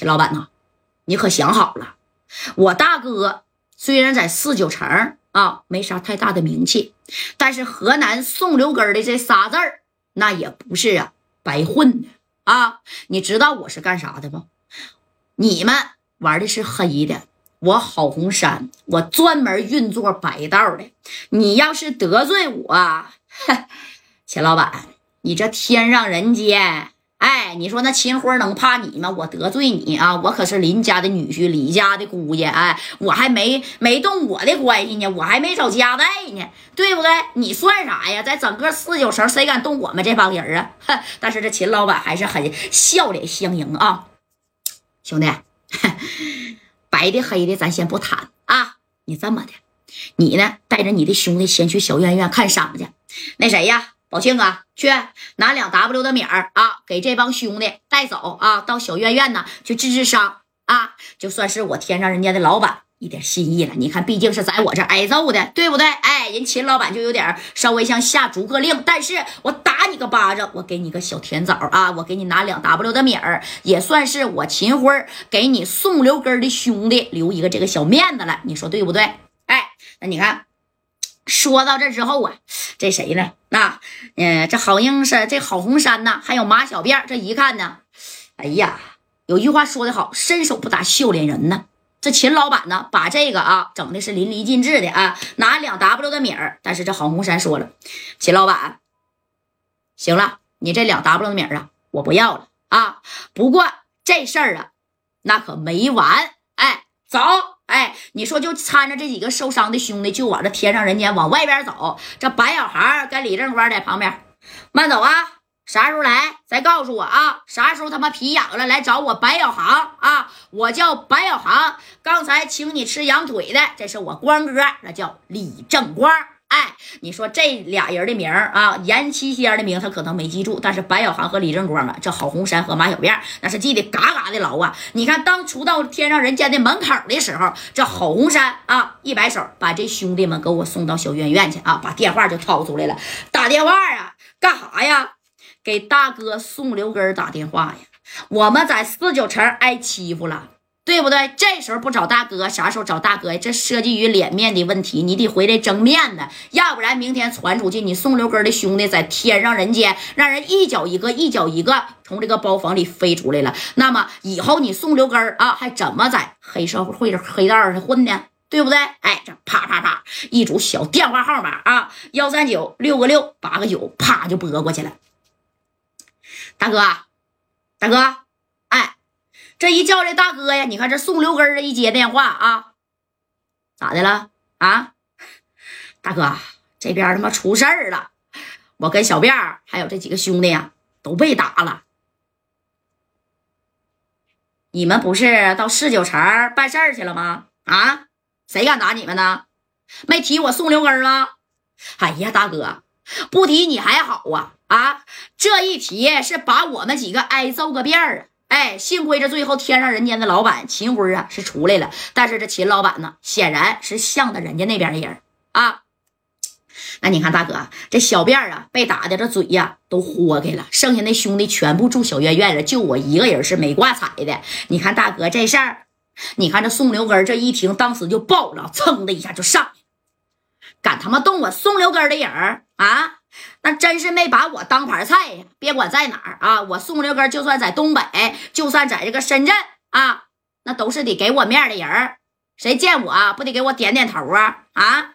秦老板呐，你可想好了，我大哥虽然在四九城啊没啥太大的名气，但是河南宋留根的这仨字儿，那也不是啊白混的啊。你知道我是干啥的不？你们玩的是黑的，我郝红山，我专门运作白道的。你要是得罪我，钱老板，你这天上人间，哎，你说那秦辉能怕你吗？我得罪你啊，我可是林家的女婿，李家的姑爷，哎，我还没没动我的关系呢，我还没找家代呢，对不对？你算啥呀？在整个四九城，谁敢动我们这帮人啊？哼但是这秦老板还是很笑脸相迎啊。兄弟，白的黑的咱先不谈啊！你这么的，你呢带着你的兄弟先去小院院看伤去。那谁呀，宝庆啊，去拿两 W 的米儿啊，给这帮兄弟带走啊，到小院院呢去治治伤啊，就算是我添上人家的老板。一点心意了，你看，毕竟是在我这挨揍的，对不对？哎，人秦老板就有点稍微像下逐客令，但是我打你个巴掌，我给你个小甜枣啊，我给你拿两 W 的米儿，也算是我秦辉给你宋留根的兄弟留一个这个小面子了，你说对不对？哎，那你看，说到这之后啊，这谁呢？那，嗯，这郝英是这郝红山呢，还有马小辫，这一看呢，哎呀，有句话说得好，伸手不打笑脸人呢。这秦老板呢，把这个啊整的是淋漓尽致的啊，拿两 W 的米儿。但是这郝红山说了，秦老板，行了，你这两 W 的米儿啊，我不要了啊。不过这事儿啊，那可没完。哎，走，你说就搀着这几个受伤的兄弟，就往这天上人间往外边走。这白小航跟李正光在旁边，慢走啊。啥时候来？再告诉我啊！啥时候他妈皮痒了来找我白小航啊！我叫白小航，刚才请你吃羊腿的，这是我光哥，那叫李正光。哎，你说这俩人的名啊，阎七仙的名他可能没记住，但是白小航和李正光啊，这郝红山和马小辫那是记得嘎嘎的牢啊！你看，当初到天上人间的门口的时候，这郝红山啊一摆手，把这兄弟们给我送到小院院去啊，把电话就掏出来了，打电话啊，干啥呀？给大哥宋留根打电话呀！我们在四九城挨欺负了，对不对？这时候不找大哥，啥时候找大哥呀？这涉及于脸面的问题，你得回来争面子，要不然明天传出去，你宋留根的兄弟在天上人间，让人一脚一个，一脚一个从这个包房里飞出来了。那么以后你宋留根啊，还怎么在黑社会、黑道上混呢？对不对？哎，这啪啪啪，一组小电话号码啊，幺三九六个六八个九，啪就拨过去了。大哥，大哥，这一叫这大哥呀，你看这宋留根儿一接电话啊，咋的了啊？大哥，这边他妈出事儿了，我跟小辫儿还有这几个兄弟呀都被打了。你们不是到四九城办事儿去了吗？啊，谁敢打你们呢？没提我宋留根吗？哎呀，大哥，不提你还好啊。啊，这一提是把我们几个挨揍个遍儿啊！哎，幸亏这最后天上人间的老板秦辉啊是出来了，但是这秦老板呢，显然是向着人家那边的人啊。那你看大哥，这小辫啊被打的这嘴呀都豁开了，剩下那兄弟全部住小院院了，就我一个人是没挂彩的。你看大哥这事儿，你看这宋留根这一听，当时就爆了，噌的一下就上去，敢他妈动我宋留根的人啊！那真是没把我当盘菜呀！别管在哪儿啊，我宋六哥就算在东北，就算在这个深圳啊，那都是得给我面的人谁见我不得给我点点头啊？啊！